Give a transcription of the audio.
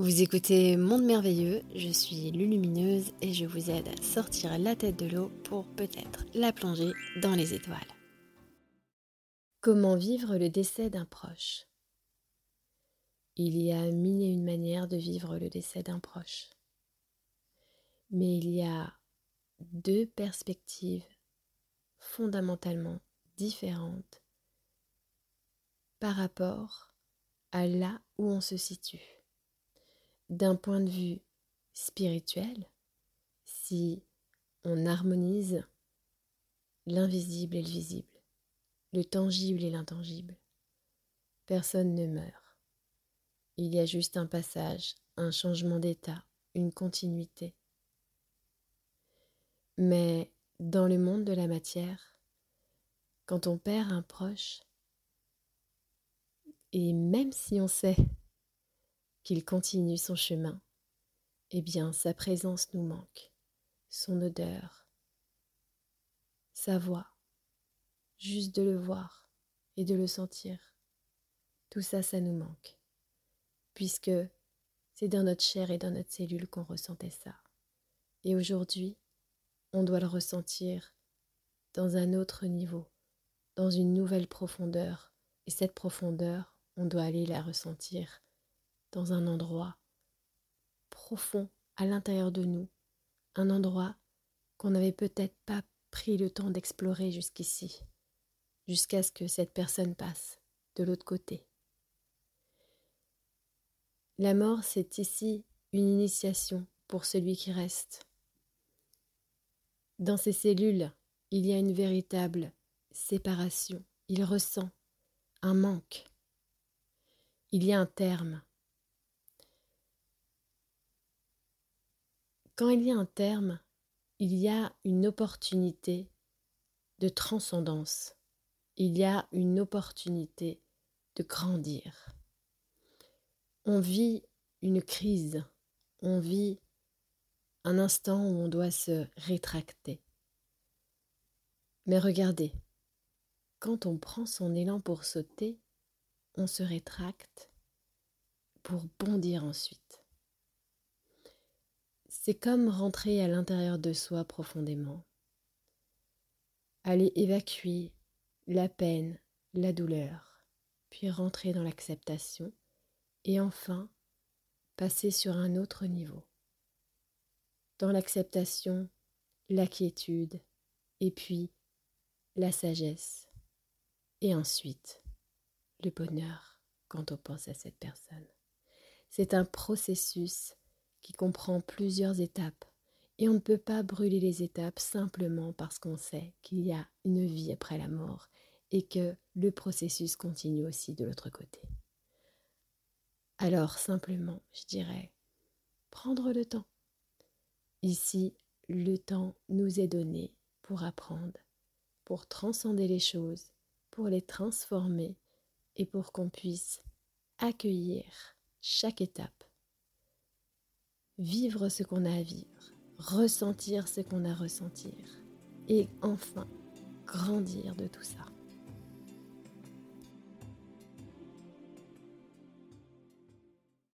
Vous écoutez Monde Merveilleux, je suis Lulumineuse et je vous aide à sortir la tête de l'eau pour peut-être la plonger dans les étoiles. Comment vivre le décès d'un proche? Il y a mille et une manières de vivre le décès d'un proche. Mais il y a deux perspectives fondamentalement différentes par rapport à là où on se situe d'un point de vue spirituel, si on harmonise l'invisible et le visible, le tangible et l'intangible, personne ne meurt. Il y a juste un passage, un changement d'état, une continuité. Mais dans le monde de la matière, quand on perd un proche, et même si on sait continue son chemin, eh bien sa présence nous manque, son odeur, sa voix, juste de le voir et de le sentir. Tout ça, ça nous manque, puisque c'est dans notre chair et dans notre cellule qu'on ressentait ça. Et aujourd'hui, on doit le ressentir dans un autre niveau, dans une nouvelle profondeur. Et cette profondeur, on doit aller la ressentir dans un endroit profond à l'intérieur de nous, un endroit qu'on n'avait peut-être pas pris le temps d'explorer jusqu'ici, jusqu'à ce que cette personne passe de l'autre côté. La mort, c'est ici une initiation pour celui qui reste. Dans ces cellules, il y a une véritable séparation. Il ressent un manque. Il y a un terme. Quand il y a un terme, il y a une opportunité de transcendance, il y a une opportunité de grandir. On vit une crise, on vit un instant où on doit se rétracter. Mais regardez, quand on prend son élan pour sauter, on se rétracte pour bondir ensuite. C'est comme rentrer à l'intérieur de soi profondément. Aller évacuer la peine, la douleur, puis rentrer dans l'acceptation et enfin passer sur un autre niveau. Dans l'acceptation, la quiétude et puis la sagesse et ensuite le bonheur quand on pense à cette personne. C'est un processus qui comprend plusieurs étapes. Et on ne peut pas brûler les étapes simplement parce qu'on sait qu'il y a une vie après la mort et que le processus continue aussi de l'autre côté. Alors simplement, je dirais, prendre le temps. Ici, le temps nous est donné pour apprendre, pour transcender les choses, pour les transformer et pour qu'on puisse accueillir chaque étape vivre ce qu'on a à vivre, ressentir ce qu'on a à ressentir et enfin grandir de tout ça.